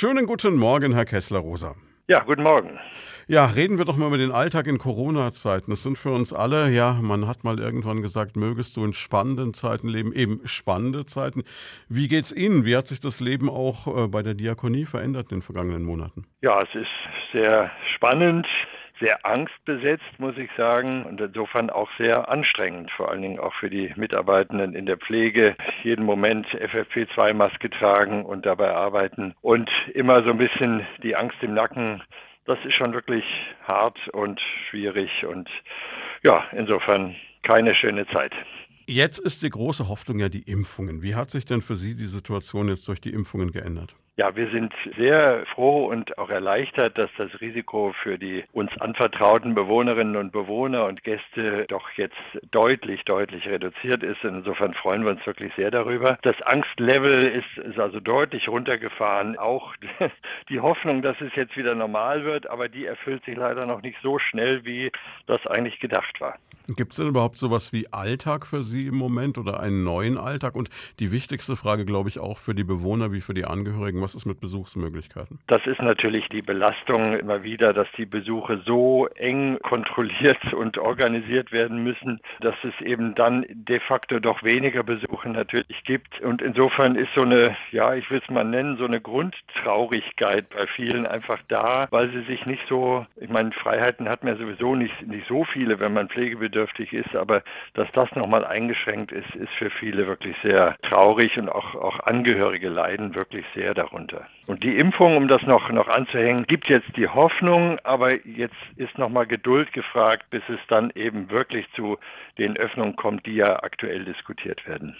Schönen guten Morgen, Herr Kessler-Rosa. Ja, guten Morgen. Ja, reden wir doch mal über den Alltag in Corona-Zeiten. Das sind für uns alle, ja, man hat mal irgendwann gesagt, mögest du in spannenden Zeiten leben, eben spannende Zeiten. Wie geht's Ihnen? Wie hat sich das Leben auch äh, bei der Diakonie verändert in den vergangenen Monaten? Ja, es ist sehr spannend sehr angstbesetzt, muss ich sagen, und insofern auch sehr anstrengend, vor allen Dingen auch für die Mitarbeitenden in der Pflege. Jeden Moment FFP2-Maske tragen und dabei arbeiten und immer so ein bisschen die Angst im Nacken. Das ist schon wirklich hart und schwierig und ja, insofern keine schöne Zeit. Jetzt ist die große Hoffnung ja die Impfungen. Wie hat sich denn für Sie die Situation jetzt durch die Impfungen geändert? Ja, wir sind sehr froh und auch erleichtert, dass das Risiko für die uns anvertrauten Bewohnerinnen und Bewohner und Gäste doch jetzt deutlich, deutlich reduziert ist. Insofern freuen wir uns wirklich sehr darüber. Das Angstlevel ist, ist also deutlich runtergefahren. Auch die Hoffnung, dass es jetzt wieder normal wird, aber die erfüllt sich leider noch nicht so schnell, wie das eigentlich gedacht war. Gibt es denn überhaupt sowas wie Alltag für Sie im Moment oder einen neuen Alltag? Und die wichtigste Frage, glaube ich, auch für die Bewohner wie für die Angehörigen, was ist mit Besuchsmöglichkeiten? Das ist natürlich die Belastung immer wieder, dass die Besuche so eng kontrolliert und organisiert werden müssen, dass es eben dann de facto doch weniger Besuche natürlich gibt. Und insofern ist so eine, ja, ich will es mal nennen, so eine Grundtraurigkeit bei vielen einfach da, weil sie sich nicht so, ich meine, Freiheiten hat man sowieso nicht, nicht so viele, wenn man pflegebedürftig pflegebedürftig ist, aber dass das nochmal eingeschränkt ist, ist für viele wirklich sehr traurig und auch, auch Angehörige leiden wirklich sehr darunter. Und die Impfung, um das noch, noch anzuhängen, gibt jetzt die Hoffnung, aber jetzt ist nochmal Geduld gefragt, bis es dann eben wirklich zu den Öffnungen kommt, die ja aktuell diskutiert werden.